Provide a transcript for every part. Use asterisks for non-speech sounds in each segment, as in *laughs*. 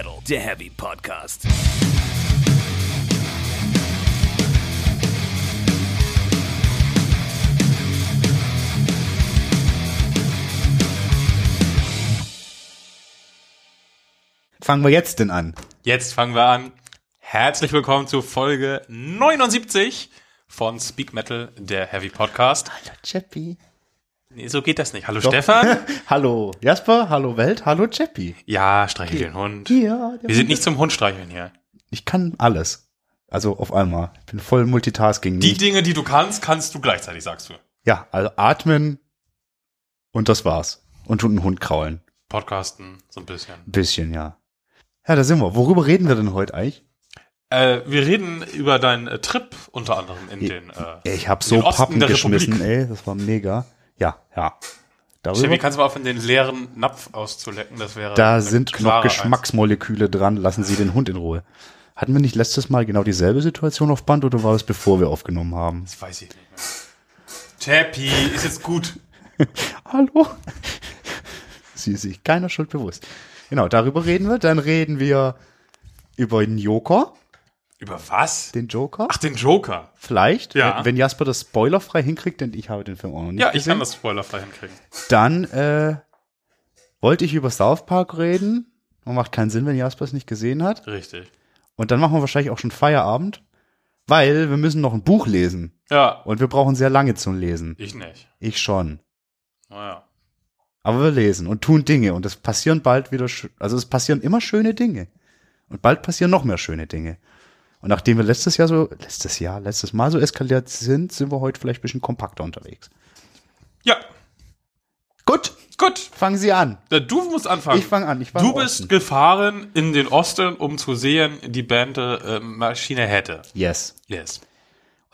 Metal, der Heavy Podcast. Fangen wir jetzt denn an? Jetzt fangen wir an. Herzlich willkommen zu Folge 79 von Speak Metal, der Heavy Podcast. Hallo Chappy. Nee, so geht das nicht. Hallo Stefan. *laughs* hallo Jasper, hallo Welt, hallo Chappy. Ja, streichel den Hund. Ja, Wir sind nicht zum Hund streicheln hier. Ich kann alles. Also auf einmal. Ich bin voll Multitasking. Die Dinge, die du kannst, kannst du gleichzeitig, sagst du. ja, also atmen und das war's. Und einen Hund kraulen. Podcasten, so ein bisschen. Ein bisschen, ja. Ja, da sind wir. Worüber reden wir denn heute eigentlich? Äh, wir reden über deinen äh, Trip unter anderem in den. Äh, Ich hab so Pappen geschmissen, ey. Das war mega. Ja, Darüber, kannst du mal aufhören, den leeren Napf auszulecken? Das wäre. da sind noch Geschmacksmoleküle dran. Lassen Sie den Hund in Ruhe. Hatten wir nicht letztes Mal genau dieselbe Situation auf Band oder war das bevor wir aufgenommen haben? Das weiß ich nicht mehr. Chappy, ist jetzt gut. *laughs* Hallo? Sie ist sich keiner Schuld bewusst. Genau, darüber reden wir. Dann reden wir über den Joker, Über was? den Joker. Ach, den Joker. Vielleicht, Ja. wenn- Jasper das spoilerfrei hinkriegt, denn ich habe den Film auch noch nicht Ja, ich gesehen. kann das spoilerfrei hinkriegen. Dann äh, wollte ich über South Park reden. Und macht keinen Sinn, wenn Jasper es nicht gesehen hat. Richtig. Und dann machen wir wahrscheinlich auch schon Feierabend, weil wir müssen noch ein Buch lesen. Ja, Und wir brauchen sehr lange zum Lesen. ich nicht. Ich schon. Naja. Aber wir lesen und tun Dinge und es passieren bald wieder, also es passieren immer schöne Dinge. Und bald passieren noch mehr schöne Dinge. Und nachdem wir letztes Jahr so, letztes Jahr, letztes Mal so eskaliert sind, sind wir heute vielleicht ein bisschen kompakter unterwegs. Ja, Gut, gut. fangen Sie an. Du musst anfangen. Ich fange an. Ich Du bist Osten. gefahren in den Osten, um zu sehen, die Band äh, Maschine hätte. Yes. Yes.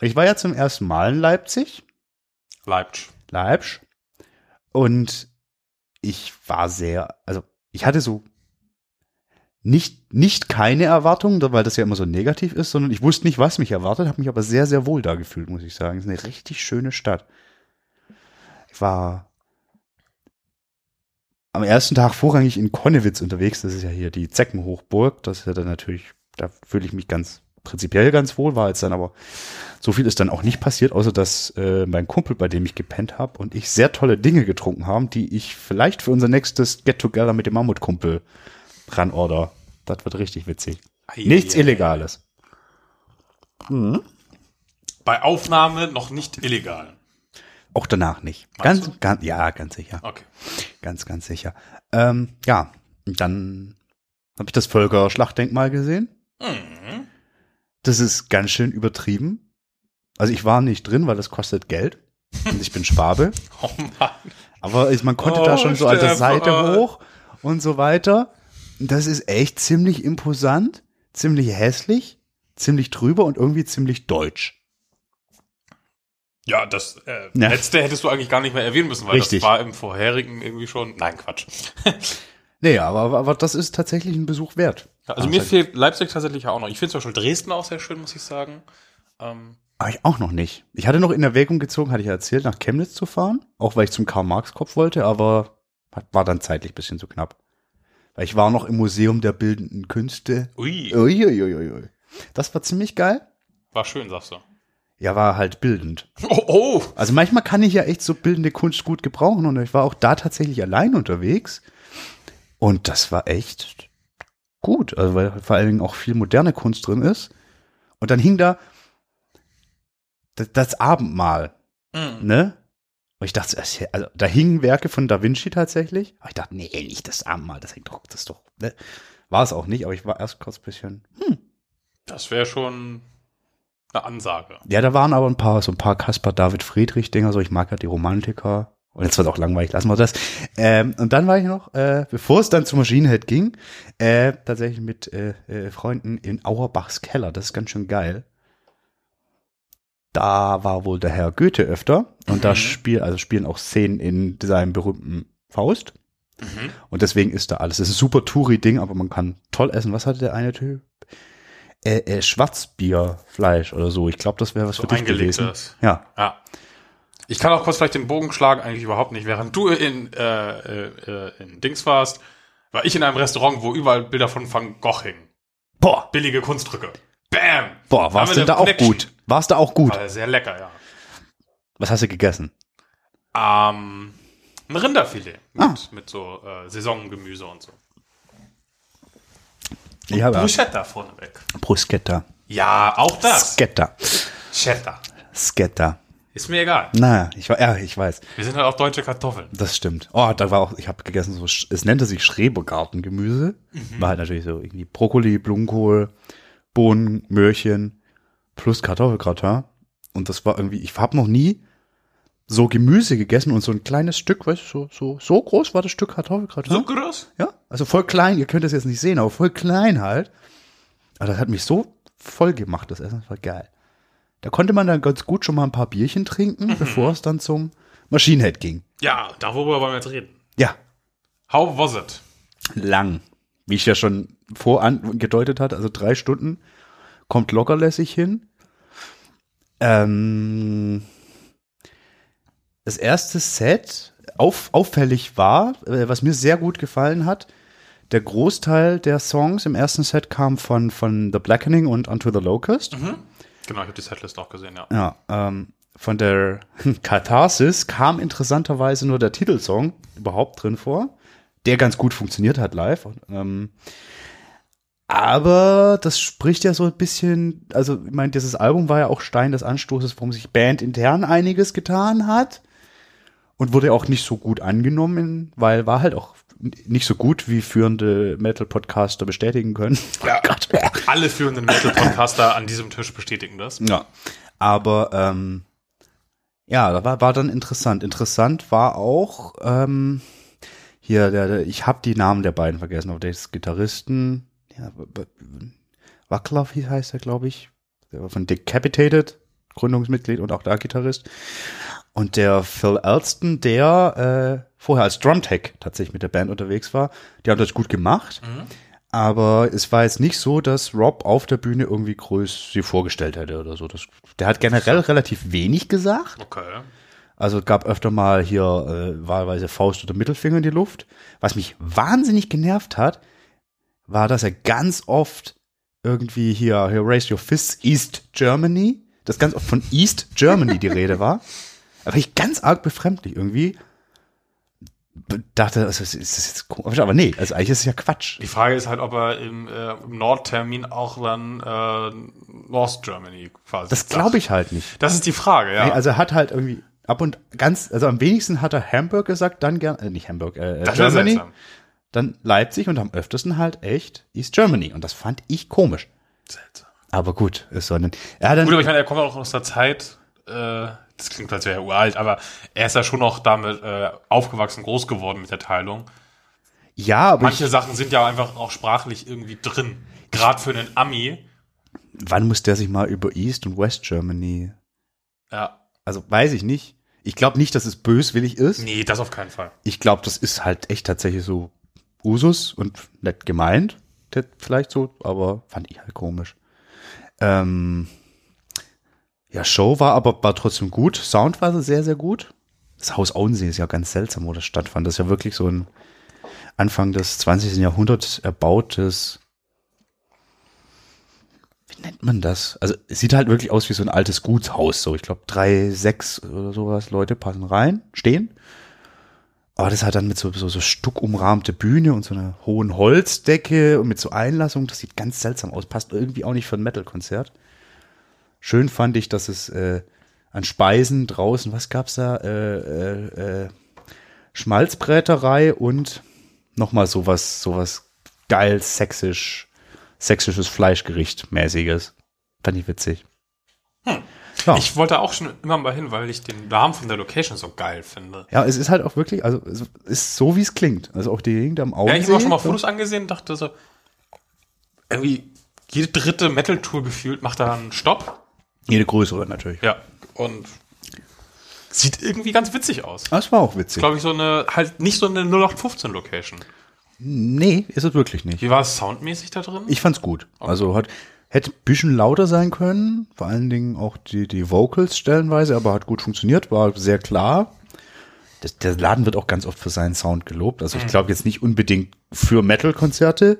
Und ich war ja zum ersten Mal in Leipzig, Leipzig. Leipzig. Und ich war sehr, also ich hatte so nicht, nicht keine Erwartungen, weil das ja immer so negativ ist, sondern ich wusste nicht, was mich erwartet, habe mich aber sehr, sehr wohl da gefühlt, muss ich sagen. Es ist eine richtig schöne Stadt. Ich war am ersten Tag vorrangig in Konnewitz unterwegs. Das ist ja hier die Zeckenhochburg. Das ist ja dann natürlich, da fühle ich mich ganz prinzipiell ganz wohl, war jetzt dann aber so viel ist dann auch nicht passiert, außer dass äh, mein Kumpel, bei dem ich gepennt habe, und ich sehr tolle Dinge getrunken haben, die ich vielleicht für unser nächstes Get-Together mit dem Mammutkumpel ranorder. Das wird richtig witzig. Nichts Ei, ei, ei. Illegales. Bei Aufnahme noch nicht illegal. Auch danach nicht. Meinst Ganz, ganz, ja, ganz sicher. Okay. Ganz, ganz sicher. Ähm, ja, dann habe ich das Völkerschlachtdenkmal gesehen. Mhm. Das ist ganz schön übertrieben. Also ich war nicht drin, weil das kostet Geld. Und ich bin Schwabe. *laughs* Oh Mann. Aber man konnte Oh, da schon so an der. Seite hoch und so weiter. Das ist echt ziemlich imposant, ziemlich hässlich, ziemlich drüber und irgendwie ziemlich deutsch. Ja, das äh, Ja. letzte hättest du eigentlich gar nicht mehr erwähnen müssen, weil Richtig. das war im vorherigen irgendwie schon. Nein, Quatsch. *laughs* Nee, aber, aber, aber das ist tatsächlich ein Besuch wert. Also mir fehlt Leipzig tatsächlich auch noch. Ich finde zum Beispiel Dresden auch sehr schön, muss ich sagen. Ähm, Aber ich auch noch nicht. Ich hatte noch in Erwägung gezogen, hatte ich ja erzählt, nach Chemnitz zu fahren, auch weil ich zum Karl-Marx-Kopf wollte, aber war dann zeitlich ein bisschen zu knapp. Weil ich war noch im Museum der Bildenden Künste. ui, Uiuiuiui. Das war ziemlich geil. war schön, sagst du. Ja, war halt bildend. Oh, oh. Also manchmal kann ich ja echt so bildende Kunst gut gebrauchen und ich war auch da tatsächlich allein unterwegs. Und das war echt gut, also weil vor allen Dingen auch viel moderne Kunst drin ist. Und dann hing da das, das Abendmahl, Mhm. ne? Und ich dachte, also da hingen Werke von Da Vinci tatsächlich. Aber ich dachte, nee, nicht das Abendmahl, das hängt doch, das doch, ne? War es auch nicht, aber ich war erst kurz ein bisschen, Das wäre schon eine Ansage. Ja, da waren aber ein paar, so ein paar Caspar David Friedrich Dinger, so ich mag ja die Romantiker. Und jetzt wird auch langweilig, lassen wir das. Ähm, und dann war ich noch, äh, bevor es dann zu Maschinenhead ging, äh, tatsächlich mit äh, äh, Freunden in Auerbachs Keller. Das ist ganz schön geil. Da war wohl der Herr Goethe öfter und da spiel, also spielen auch Szenen in seinem berühmten Faust. Mhm. Und deswegen ist da alles. Es ist ein super Touri-Ding, aber man kann toll essen. Was hatte der eine Typ? Äh, äh, Schwarzbierfleisch oder so. Ich glaube, das wäre was So für dich gewesen. Ja. Ja. Ich kann auch kurz vielleicht den Bogen schlagen, eigentlich überhaupt nicht. Während du in, äh, äh, in Dings warst, war ich in einem Restaurant, wo überall Bilder von Van Gogh hingen. Boah, Billige Kunstdrücke. Bam! boah, war's denn da auch Connection. Gut? War's da auch gut? War sehr lecker, ja. Was hast du gegessen? Ähm, ein Rinderfilet mit, Ah. mit so äh, Saisongemüse und so. Habe Bruschetta vorneweg. Bruschetta. Ja, auch das. Sketta. Schetta. Sketta. Ist mir egal. Na, ich war, ja, ich weiß. Wir sind halt auch deutsche Kartoffeln. Das stimmt. Oh, da war auch, ich habe gegessen, so, es nannte sich Schrebergartengemüse. War halt natürlich so irgendwie Brokkoli, Blumenkohl, Bohnen, Möhrchen plus Kartoffelgratin. Und das war irgendwie, ich habe noch nie so Gemüse gegessen und so ein kleines Stück, weißt du, so, so, so groß war das Stück Kartoffelgratin. So groß? Ja, also voll klein, ihr könnt das jetzt nicht sehen, aber voll klein halt. Aber das hat mich so voll gemacht, das Essen, das war geil. Da konnte man dann ganz gut schon mal ein paar Bierchen trinken, bevor es dann zum Maschinenhead ging. Ja, darüber wollen wir jetzt reden. Ja, How was it? lang. Wie ich ja schon vorangedeutet hat, also drei Stunden kommt lockerlässig hin. Ähm, das erste Set auf, auffällig war, äh, was mir sehr gut gefallen hat, der Großteil der Songs im ersten Set kam von, von The Blackening und Unto the Locust. Genau, ich habe die Setlist auch gesehen, ja. Ja, ähm, von der *laughs* Katharsis kam interessanterweise nur der Titelsong überhaupt drin vor, der ganz gut funktioniert hat live. Ähm, aber das spricht ja so ein bisschen, also ich meine, dieses Album war ja auch Stein des Anstoßes, warum sich Band intern einiges getan hat und wurde auch nicht so gut angenommen, weil war halt auch nicht so gut, wie führende Metal-Podcaster bestätigen können. *laughs* Ja. Alle führenden Metal-Podcaster an diesem Tisch bestätigen das. Ja. Aber ähm, ja, da war, war dann interessant. Interessant war auch ähm, hier, der, der, ich habe die Namen der beiden vergessen, aber der ist Gitarristen, ja, Wacklav heißt er, glaube ich. Der war von Decapitated, Gründungsmitglied und auch da Gitarrist. Und der Phil Alston, der äh, vorher als Drumtech tatsächlich mit der Band unterwegs war, die haben das gut gemacht. Aber es war jetzt nicht so, dass Rob auf der Bühne irgendwie groß sie vorgestellt hätte oder so. Das, der hat generell relativ wenig gesagt. Okay. Also es gab öfter mal hier äh, wahlweise Faust oder Mittelfinger in die Luft. Was mich wahnsinnig genervt hat, war, dass er ganz oft irgendwie hier, hier Raise Your Fists East Germany, dass ganz oft von East Germany die Rede war. *laughs* Da war ich ganz arg befremdlich irgendwie. Dachte, also, ist das jetzt komisch? Aber nee, also eigentlich ist es ja Quatsch. Die Frage ist halt, ob er im, äh, im Nordtermin auch dann äh, North Germany quasi. Das glaube ich halt nicht. Das ist die Frage, ja. Nee, also er hat halt irgendwie ab und ganz, also am wenigsten hat er Hamburg gesagt, dann gern, äh, nicht Hamburg, äh, das wäre Germany, seltsam. Dann Leipzig und am öftesten halt echt East Germany. Und das fand ich komisch. seltsam. Aber gut, ist so ein, hat dann, Gut, aber ich meine, er kommt auch aus der Zeit, äh, das klingt, als wäre er uralt, aber er ist ja schon noch damit äh, aufgewachsen, groß geworden mit der Teilung. ja, aber Manche ich, Sachen sind ja einfach auch sprachlich irgendwie drin. Gerade für einen Ami. wann muss der sich mal über East und West Germany, Ja. also weiß ich nicht. Ich glaube nicht, dass es böswillig ist. Nee, das auf keinen Fall. Ich glaube, das ist halt echt tatsächlich so Usus und nett gemeint, vielleicht so, aber fand ich halt komisch. Ähm, ja, Show war aber war trotzdem gut. Sound war sehr, sehr gut. Das Haus Auensee ist ja ganz seltsam, wo das stattfand. Das ist ja wirklich so ein Anfang des 20. Jahrhunderts erbautes, wie nennt man das? Also es sieht halt wirklich aus wie so ein altes Gutshaus. So, ich glaube, drei, sechs oder sowas Leute passen rein, stehen. Aber das hat dann mit so, so, so stuckumrahmte Bühne und so einer hohen Holzdecke und mit so Einlassung. Das sieht ganz seltsam aus. Passt irgendwie auch nicht für ein Metal-Konzert. Schön fand ich, dass es äh, an Speisen draußen, was gab's da? Äh, äh, äh, Schmalzbräterei und nochmal sowas, sowas geil, sexisch, sexisches Fleischgericht mäßiges. Fand ich witzig. Ja. Ich wollte auch schon immer mal hin, weil ich den Namen von der Location so geil finde. Ja, es ist halt auch wirklich, also es ist so, wie es klingt. Also auch die Gegend am Augen. Ja, ich habe auch schon mal Fotos angesehen und dachte so, irgendwie jede dritte Metal-Tour gefühlt macht da einen Stopp. Jede größere natürlich. Ja. Und sieht irgendwie ganz witzig aus. Das war auch witzig. Glaube ich, so eine, halt nicht so eine 0815-Location. Nee, ist es wirklich nicht. Wie war es soundmäßig da drin? Ich fand's gut. Also hat, hätte ein bisschen lauter sein können. Vor allen Dingen auch die, die Vocals stellenweise, aber hat gut funktioniert, war sehr klar. das, der Laden wird auch ganz oft für seinen Sound gelobt. Also ich glaube jetzt nicht unbedingt für Metal-Konzerte,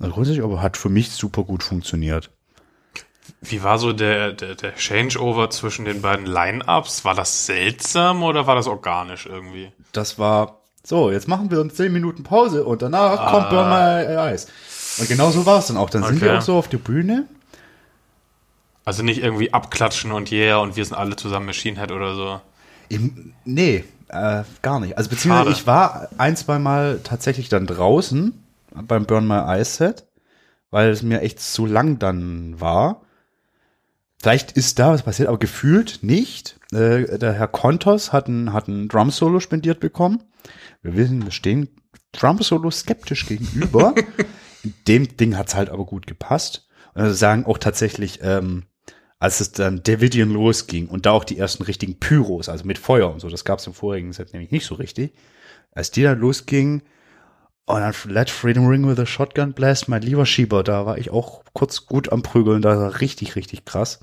also grundsätzlich, aber hat für mich super gut funktioniert. Wie war so der, der, der Changeover zwischen den beiden Line-Ups? War das seltsam oder war das organisch irgendwie? Das war, so, jetzt machen wir uns 10 Minuten Pause und danach kommt Burn My Eyes. Und genau so war es dann auch. Dann sind Okay. wir auch so auf der Bühne. Also nicht irgendwie abklatschen und yeah und wir sind alle zusammen Machine Head oder so. Im, nee, äh, gar nicht. Also beziehungsweise Schade. ich war ein, zwei Mal tatsächlich dann draußen beim Burn My Eyes Set, weil es mir echt zu lang dann war. Vielleicht ist da was passiert, aber gefühlt nicht. Äh, der Herr Kontos hat ein, hat ein Drum-Solo spendiert bekommen. Wir wissen, wir stehen Drum-Solo skeptisch gegenüber. *laughs* Dem Ding hat's halt aber gut gepasst. Und also sagen auch tatsächlich, ähm, als es dann Davidian losging und da auch die ersten richtigen Pyros, also mit Feuer und so, das gab's im vorigen Set nämlich nicht so richtig. Als die dann losging und dann Let Freedom Ring with a Shotgun Blast, mein lieber Schieber, da war ich auch kurz gut am Prügeln, da war richtig, richtig krass.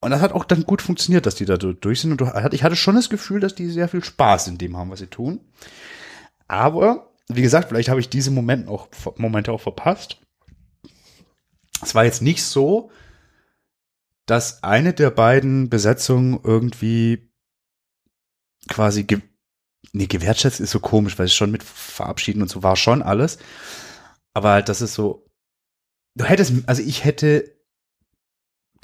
Und das hat auch dann gut funktioniert, dass die da durch sind. Und ich hatte schon das Gefühl, dass die sehr viel Spaß in dem haben, was sie tun. Aber, wie gesagt, vielleicht habe ich diese Momente auch, Momente auch verpasst. Es war jetzt nicht so, dass eine der beiden Besetzungen irgendwie quasi ge nee, gewertschätzt ist so komisch, weil es schon mit verabschieden und so war schon alles. Aber halt, das ist so, du hättest, also ich hätte,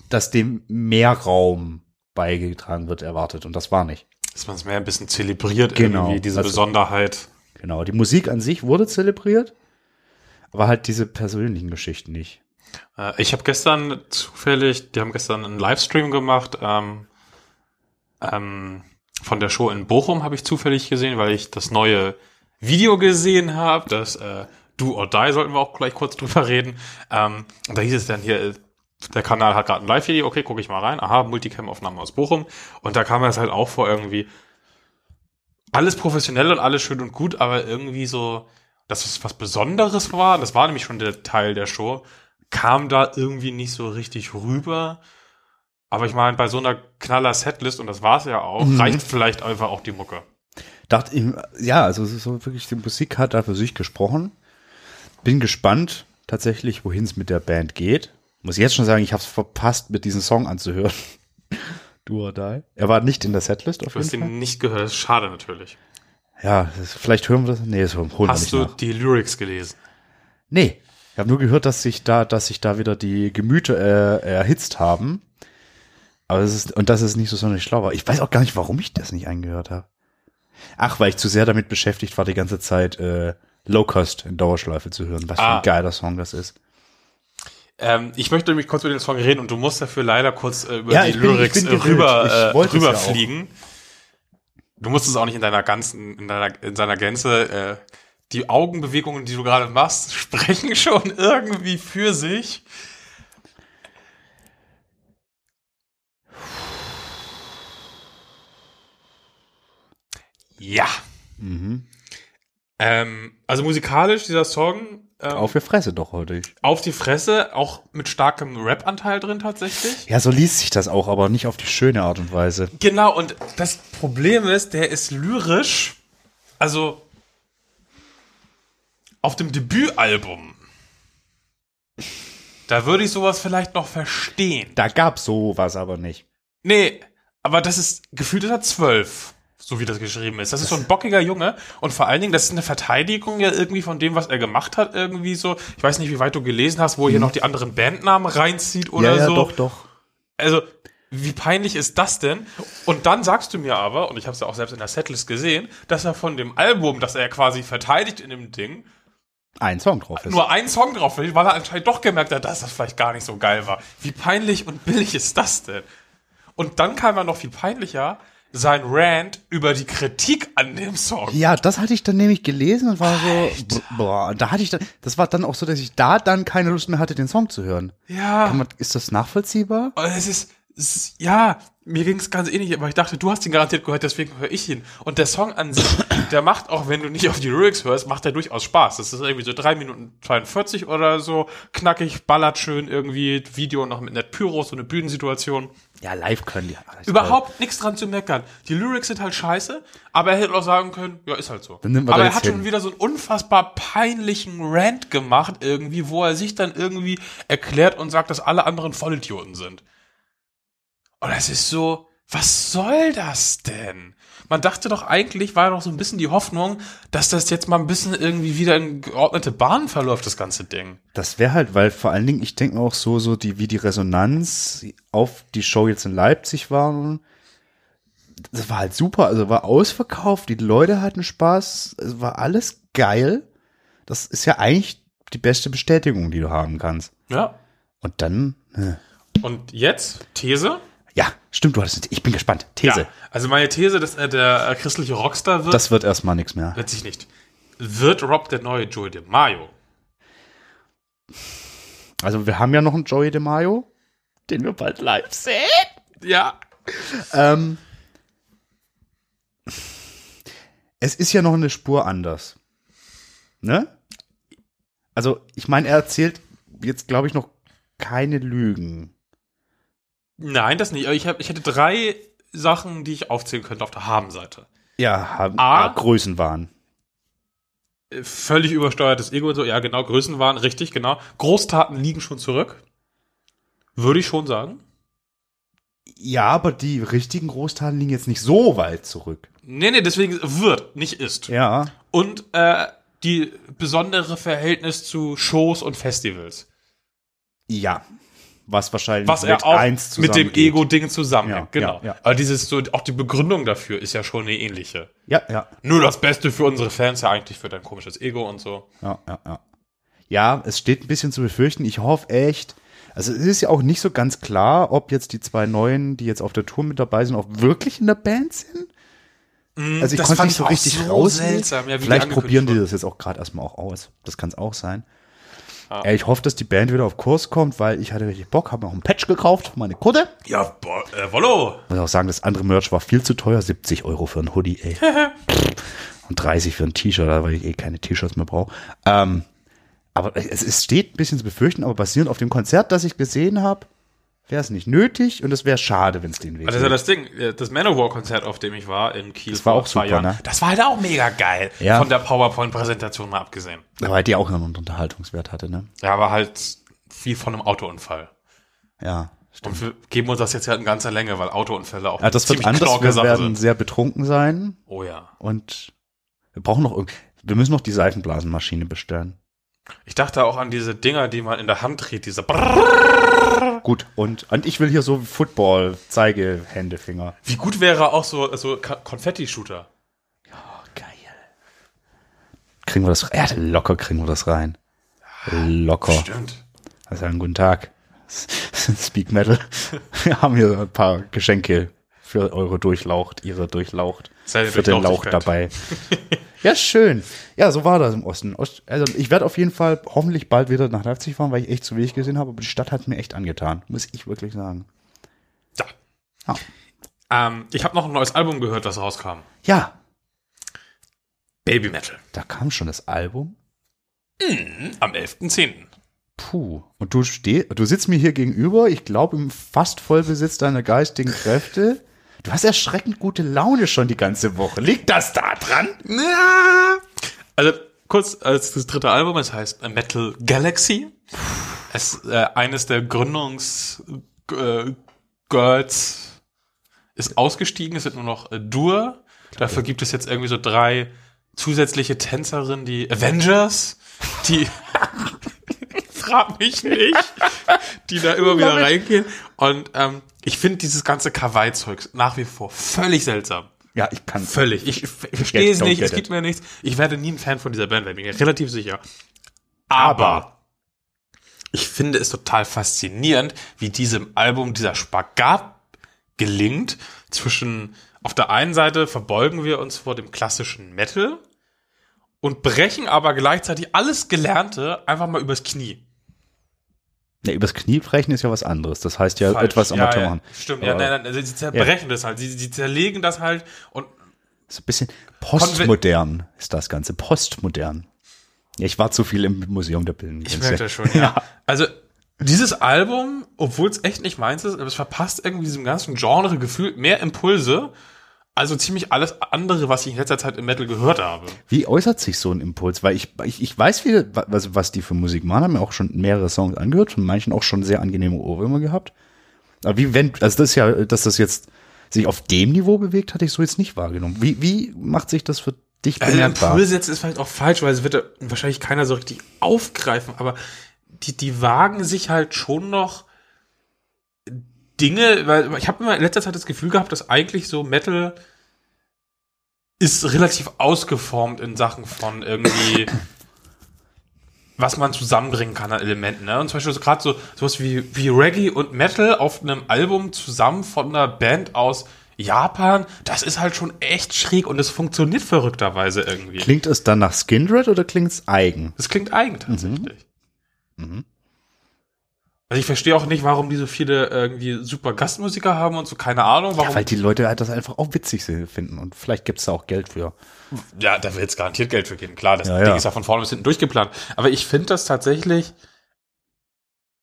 dass dem mehr Raum beigetragen wird, erwartet und das war nicht. Dass man es mehr ein bisschen zelebriert Genau. irgendwie, diese Also- Besonderheit. Genau, die Musik an sich wurde zelebriert, aber halt diese persönlichen Geschichten nicht. Äh, ich habe gestern zufällig, die haben gestern einen Livestream gemacht, ähm, ähm, von der Show in Bochum habe ich zufällig gesehen, weil ich das neue Video gesehen habe, das äh, Do or Die, sollten wir auch gleich kurz *laughs* drüber reden. Ähm, da hieß es dann hier, äh, der Kanal hat gerade ein Live-Video, okay, gucke ich mal rein. Aha, Multicam-Aufnahme aus Bochum. Und da kam es halt auch vor irgendwie, alles professionell und alles schön und gut, aber irgendwie so, dass es was Besonderes war, das war nämlich schon der Teil der Show, kam da irgendwie nicht so richtig rüber. Aber ich meine, bei so einer knaller Setlist, und das war's ja auch, Mhm. reicht vielleicht einfach auch die Mucke. Dachte ich, ja, also es ist so wirklich, die Musik hat da für sich gesprochen. Bin gespannt tatsächlich, wohin es mit der Band geht. Muss jetzt schon sagen, ich habe es verpasst, mit diesem Song anzuhören. Do or Die. Er war nicht in der Setlist auf Du hast jeden Fall. ihn nicht gehört, das ist schade natürlich. Ja, das, vielleicht hören wir das. Nee, das holen wir Hast nicht du nach. die Lyrics gelesen? Nee, ich habe nur gehört, dass sich da, dass sich da wieder die Gemüter äh, erhitzt haben. Aber es ist und das ist nicht so sonderlich schlau war. Ich weiß auch gar nicht, warum ich das nicht eingehört habe. Ach, weil ich zu sehr damit beschäftigt war, die ganze Zeit äh, Low Cost in Dauerschleife zu hören. Was für Ah. ein geiler Song das ist. Ähm, ich möchte nämlich kurz über den Song reden und du musst dafür leider kurz äh, über Ja, die ich bin- Lyrics bin äh, rüber, äh, es ja rüberfliegen. Du musst es auch nicht in deiner ganzen, in deiner, in seiner Gänze, äh, die Augenbewegungen, die du gerade machst, *laughs* sprechen schon irgendwie für sich. Ja. Ähm, also musikalisch, dieser Song, ähm, Auf die Fresse doch heute. auf die Fresse, auch mit starkem Rap-Anteil drin tatsächlich. Ja, so liest sich das auch, aber nicht auf die schöne Art und Weise. Genau, und das Problem ist, der ist lyrisch, also auf dem Debütalbum. Da würde ich sowas vielleicht noch verstehen. Da gab's sowas aber nicht. Nee, aber das ist gefühlt ist er zwölf, so wie das geschrieben ist. Das ist so ein bockiger Junge und vor allen Dingen, das ist eine Verteidigung ja irgendwie von dem, was er gemacht hat, irgendwie so. Ich weiß nicht, wie weit du gelesen hast, wo er hier noch die anderen Bandnamen reinzieht oder ja, ja, so. doch, doch. Also, wie peinlich ist das denn? Und dann sagst du mir aber, und ich habe es ja auch selbst in der Setlist gesehen, dass er von dem Album, das er quasi verteidigt in dem Ding, Ein Song drauf ist. nur einen Song drauf will, weil er anscheinend doch gemerkt hat, dass das vielleicht gar nicht so geil war. Wie peinlich und billig ist das denn? Und dann kam er noch viel peinlicher, sein Rant über die Kritik an dem Song. Ja, das hatte ich dann nämlich gelesen und war so, b- boah, da hatte ich dann, das war dann auch so, dass ich da dann keine Lust mehr hatte, den Song zu hören. Ja. Man, ist das nachvollziehbar? Ist, es ist ja, mir ging es ganz ähnlich, aber ich dachte, du hast ihn garantiert gehört, deswegen höre ich ihn. Und der Song an sich *clears throat* der macht, auch wenn du nicht auf die Lyrics hörst, macht der durchaus Spaß. Das ist irgendwie so drei Minuten 42 oder so, knackig, ballert schön irgendwie, Video noch mit Net Pyro, so eine Bühnensituation. Ja, live können die. alles Überhaupt nichts dran zu meckern. Die Lyrics sind halt scheiße, aber er hätte auch sagen können, ja, ist halt so. Aber er hat hin. schon wieder so einen unfassbar peinlichen Rant gemacht irgendwie, wo er sich dann irgendwie erklärt und sagt, dass alle anderen Vollidioten sind. Und es ist so, was soll das denn? Man dachte doch eigentlich, war doch so ein bisschen die Hoffnung, dass das jetzt mal ein bisschen irgendwie wieder in geordnete Bahnen verläuft, das ganze Ding. Das wäre halt, weil vor allen Dingen, ich denke auch so, so die, wie die Resonanz auf die Show jetzt in Leipzig war. Das war halt super, also war ausverkauft, die Leute hatten Spaß, es war alles geil. Das ist ja eigentlich die beste Bestätigung, die du haben kannst. Ja. Und dann, äh, Und jetzt, These? Ja, stimmt, du hattest, eine- ich bin gespannt. These. Ja. Also meine These, dass er der äh, christliche Rockstar wird, Das wird erstmal nichts mehr. letztlich nicht. Wird Rob der neue Joey DeMaio? Also wir haben ja noch einen Joey DeMaio, den wir bald live sehen. Ja. Ähm, es ist ja noch eine Spur anders. Ne? Also, ich meine, er erzählt jetzt, glaube ich, noch keine Lügen. Nein, das nicht. Aber ich, hab, ich hätte drei Sachen, die ich aufzählen könnte auf der Haben-Seite. Ja, haben, A. ah, Größenwahn. Äh, Völlig übersteuertes Ego und so. Ja, genau. Größen waren richtig, genau. Großtaten liegen schon zurück. Würde ich schon sagen. Ja, aber die richtigen Großtaten liegen jetzt nicht so weit zurück. Nee, nee, deswegen wird, nicht ist. Ja. Und äh, die besondere Verhältnis zu Shows und Festivals. Ja. Was wahrscheinlich Was auch eins mit dem. Ego-Ding zusammenhängt. Ja, genau. ja, ja. Aber dieses so, auch die Begründung dafür ist ja schon eine ähnliche. Ja, ja. Nur das Beste für unsere Fans, ja eigentlich für dein komisches Ego und so. Ja, ja, ja. Ja, es steht ein bisschen zu befürchten. Ich hoffe echt. Also es ist ja auch nicht so ganz klar, ob jetzt die zwei Neuen, die jetzt auf der Tour mit dabei sind, auch wirklich in der Band sind. Also ich das konnte nicht so richtig so seltsam, ja, Vielleicht probieren die das jetzt auch gerade erstmal auch aus. Das kann es auch sein. Ja, ich hoffe, dass die Band wieder auf Kurs kommt, weil ich hatte richtig Bock, habe noch einen Patch gekauft für meine Kutte. Ja, boah, äh, Wollo. Muss auch sagen, das andere Merch war viel zu teuer. 70 Euro für ein Hoodie, ey. *laughs* Und 30 für ein T-Shirt, weil ich eh keine T-Shirts mehr brauche. Ähm, aber es, es steht ein bisschen zu befürchten, aber basierend auf dem Konzert, das ich gesehen habe, wäre es nicht nötig und es wäre schade, wenn es den Weg Das ist ja das Ding. äh, Das Manowar-Konzert, auf dem ich war in Kiel Das war auch zwei super, Jahren, ne? das war halt auch mega geil. Ja. Von der PowerPoint-Präsentation mal abgesehen. Weil die auch noch einen Unterhaltungswert hatte, ne? Ja, aber halt wie von einem Autounfall. Ja. Und wir geben uns das jetzt ja in ganzer Länge, weil Autounfälle auch Ja, das wird ziemlich anders. knorke Wir werden sind. sehr betrunken sein Oh ja. und wir brauchen noch irgend, wir müssen noch die Seifenblasenmaschine bestellen. Ich dachte auch an diese Dinger, die man in der Hand dreht, diese Brrrr. Gut, und, und ich will hier so Football-Zeigehändefinger. Wie gut wäre auch so, so Konfetti-Shooter? Geil. Kriegen wir das Ja, locker kriegen wir das rein. Locker. Stimmt. Also einen guten Tag. *laughs* Speak Metal. *laughs* Wir haben hier ein paar Geschenke für eure Durchlaucht, ihre Durchlaucht. Seine für den Lauch dabei. *laughs* Ja, schön. Ja, so war das im Osten. Ost, also ich werde auf jeden Fall hoffentlich bald wieder nach Leipzig fahren, weil ich echt zu wenig gesehen habe. Aber die Stadt hat mir echt angetan, muss ich wirklich sagen. Ja. Ja. Ähm, ich habe noch ein neues Album gehört, das rauskam. Ja, Baby Metal. da kam schon das Album. Am 11.10. Puh. Und du stehst, du sitzt mir hier gegenüber, ich glaube im fast Vollbesitz deiner geistigen Kräfte. Du hast erschreckend gute Laune schon die ganze Woche. Liegt das da dran? Ja. Also kurz als das dritte Album, es heißt Metal Galaxy. Es äh, eines der Gründungs äh, Girls ist ausgestiegen, es sind nur noch äh, Dur. Dafür gibt es jetzt irgendwie so drei zusätzliche Tänzerinnen, die Avengers, die *laughs* *laughs* frag mich nicht, die da immer wieder reingehen. Und ähm, ich finde dieses ganze Kawaii-Zeug nach wie vor völlig seltsam. Ja, ich kann. Völlig. Ich, ich verstehe es nicht, es gibt it. mir nichts. Ich werde nie ein Fan von dieser Band werden, bin ich relativ sicher. Aber ich finde es total faszinierend, wie diesem Album dieser Spagat gelingt zwischen auf der einen Seite verbeugen wir uns vor dem klassischen Metal und brechen aber gleichzeitig alles Gelernte einfach mal übers Knie. Ne, übers Knie brechen ist ja was anderes. Das heißt ja Falsch. etwas Amateur ja, machen. Ja, stimmt, ja, Aber- nein, nein, sie zerbrechen das halt, sie, sie zerlegen das halt und So ein bisschen postmodern ist das Ganze. Postmodern. Ja, ich war zu viel im Museum der Bildenden Ich merke das schon, *laughs* ja. Also, dieses Album, obwohl es echt nicht meins ist, aber es verpasst irgendwie diesem ganzen Genre gefühlt mehr Impulse, also ziemlich alles andere, was ich in letzter Zeit im Metal gehört habe. Wie äußert sich so ein Impuls? Weil ich, ich, ich weiß, wie, was, was die für Musik machen, haben mir auch schon mehrere Songs angehört, von manchen auch schon sehr angenehme Ohrwürmer gehabt. Aber wie wenn, also das ist ja, dass das jetzt sich auf dem Niveau bewegt, hatte ich so jetzt nicht wahrgenommen. Wie, wie macht sich das für dich Also bemerkbar? Impulse setzen ist vielleicht auch falsch, weil es wird ja wahrscheinlich keiner so richtig aufgreifen, aber die, die wagen sich halt schon noch Dinge, weil ich habe immer in letzter Zeit das Gefühl gehabt, dass eigentlich so Metal ist relativ ausgeformt in Sachen von irgendwie *coughs* was man zusammenbringen kann an Elementen. Ne? Und zum Beispiel so gerade so sowas wie, wie Reggae und Metal auf einem Album zusammen von einer Band aus Japan, das ist halt schon echt schräg und es funktioniert verrückterweise irgendwie. Klingt es dann nach Skindred oder klingt es eigen? Das klingt eigen tatsächlich. Also ich verstehe auch nicht, warum die so viele irgendwie super Gastmusiker haben und so, keine Ahnung, warum. Weil die Leute halt das einfach auch witzig finden und vielleicht gibt es da auch Geld für. Ja, da wird es garantiert Geld für geben. Klar, das Ja, Ding ja. ist ja von vorne bis hinten durchgeplant. Aber ich finde das tatsächlich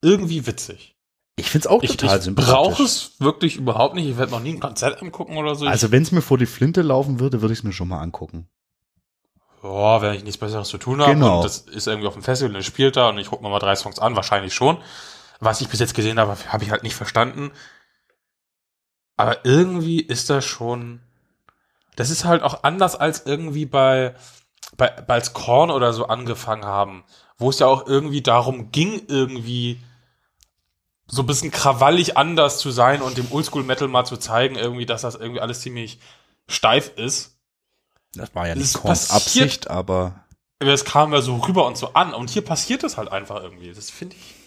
irgendwie witzig. Ich find's auch Ich, total ich sympathisch. brauche es wirklich überhaupt nicht. Ich werde noch nie ein Konzert angucken oder so. Also wenn es mir vor die Flinte laufen würde, würde ich es mir schon mal angucken. ich, ja, wenn ich nichts Besseres zu tun habe Genau. und das ist irgendwie auf dem Festival und ich spielt da und ich gucke mir mal drei Songs an, wahrscheinlich schon. Was ich bis jetzt gesehen habe, habe ich halt nicht verstanden. Aber irgendwie ist das schon. Das ist halt auch anders als irgendwie bei, bei, bei als Korn oder so angefangen haben, wo es ja auch irgendwie darum ging, irgendwie so ein bisschen krawallig anders zu sein und dem Oldschool-Metal mal zu zeigen, irgendwie, dass das irgendwie alles ziemlich steif ist. Das war ja nicht Korns Absicht, aber Aber Es kam ja so rüber und so an. Und hier passiert es halt einfach irgendwie. Das finde ich.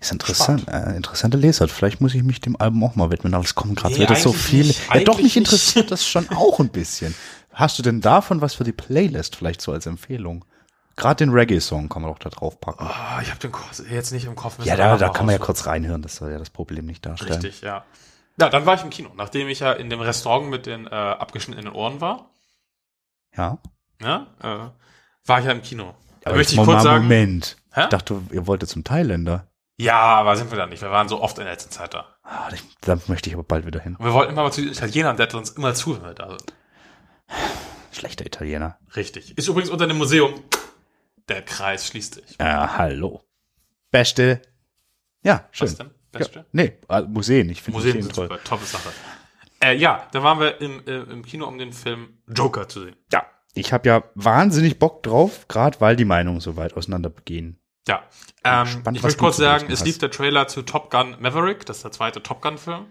Ist interessant. Äh, interessante Lesart. Vielleicht muss ich mich dem Album auch mal widmen, aber es kommen gerade Nee, wieder so viele. Ja, doch, mich interessiert das schon auch ein bisschen. Hast du denn davon was für die Playlist vielleicht so als Empfehlung? Gerade den Reggae-Song kann man doch da drauf packen. Ah, ich habe den Kurs jetzt nicht im Kopf. Ja, da, da kann man ja kurz reinhören, das soll ja das Problem nicht darstellen. Richtig, ja. Ja, dann war ich im Kino, nachdem ich ja in dem Restaurant mit den äh, abgeschnittenen Ohren war. Ja. Ja, äh, war ich ja im Kino. Da Aber möchte ich kurz mal sagen. Moment. Hä? Ich dachte, ihr wolltet zum Thailänder. Ja, aber sind wir da nicht. Wir waren so oft in der letzten Zeit da. Ah, da möchte ich aber bald wieder hin. Und wir wollten immer mal zu den Italienern, der hat uns immer zuhört. Also, Schlechter Italiener. richtig. Ist übrigens unter dem Museum. Der Kreis schließt sich. Ja, hallo. Beste. Ja, schön. Was denn? Beste? Ja, nee, äh, Museen. Ich finde Museen Museen sind toll. super, tolle Sache. Äh, ja, da waren wir im, äh, im Kino, um den Film Joker zu sehen. Ja, ich habe ja wahnsinnig Bock drauf, gerade weil die Meinungen so weit auseinandergehen. Ja, ähm, gespannt, ich möchte kurz sagen, es hast. lief der Trailer zu Top Gun Maverick, das ist der zweite Top Gun Film. Und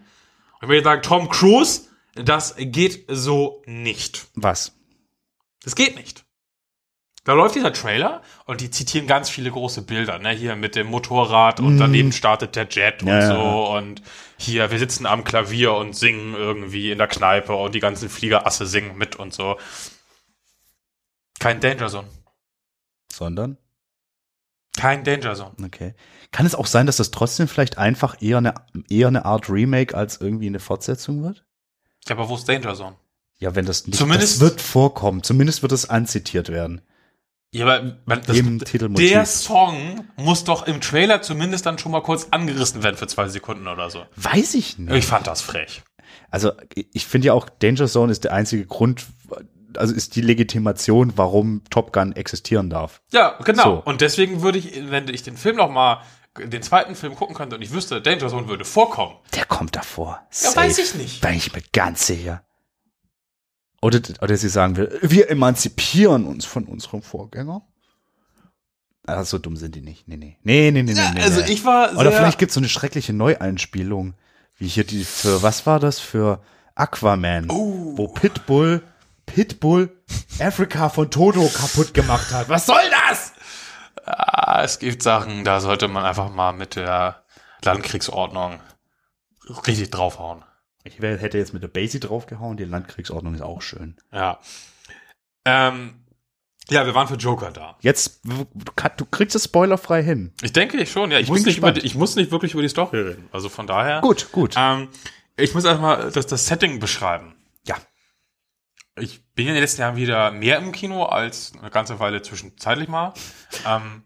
ich würde sagen, Tom Cruise, das geht so nicht. Was? Das geht nicht. Da läuft dieser Trailer und die zitieren ganz viele große Bilder, ne? Hier mit dem Motorrad und daneben startet der Jet und Mhm. Ja. so und hier, wir sitzen am Klavier und singen irgendwie in der Kneipe und die ganzen Fliegerasse singen mit und so. Kein Danger Zone. Sondern? Kein Danger Zone. Okay. Kann es auch sein, dass das trotzdem vielleicht einfach eher eine, eher eine Art Remake als irgendwie eine Fortsetzung wird? Ja, aber wo ist Danger Zone? Ja, wenn das nicht, Zumindest- das wird vorkommen. Zumindest wird es anzitiert werden. Ja, aber man, das, Im Titelmotiv. der Song muss doch im Trailer zumindest dann schon mal kurz angerissen werden für zwei Sekunden oder so. Weiß ich nicht. Ich fand das frech. Also ich finde ja auch, Danger Zone ist der einzige Grund, also ist die Legitimation, warum Top Gun existieren darf. Ja, genau. So. Und deswegen würde ich, wenn ich den Film noch mal, den zweiten Film gucken könnte und ich wüsste, Danger Zone würde vorkommen. Der kommt davor. Ja, Safe. weiß ich nicht. Bin ich mir ganz sicher. Oder, oder sie sagen will, wir emanzipieren uns von unserem Vorgänger. Ah, so dumm sind die nicht. Nee, nee. Nee, nee, nee, nee. nee also nee. ich war Oder vielleicht gibt es so eine schreckliche Neueinspielung, wie hier die für, was war das? Für Aquaman. Oh. Wo Pitbull, Pitbull Afrika von Toto kaputt gemacht hat. Was soll das? ah, es gibt Sachen, da sollte man einfach mal mit der Landkriegsordnung richtig draufhauen. Ich hätte jetzt mit der Basie draufgehauen, die Landkriegsordnung ist auch schön. Ja. Ähm, ja, wir waren für Joker da. Jetzt, du, kriegst es spoilerfrei hin. Ich denke ich schon, ja. Ich, Ich muss nicht über, ich muss nicht wirklich über die Story reden. Also von daher. Gut, gut. Ähm, ich muss einfach mal das, das Setting beschreiben. Ja. ich bin in den letzten Jahren wieder mehr im Kino als eine ganze Weile zwischenzeitlich mal. *laughs* ähm,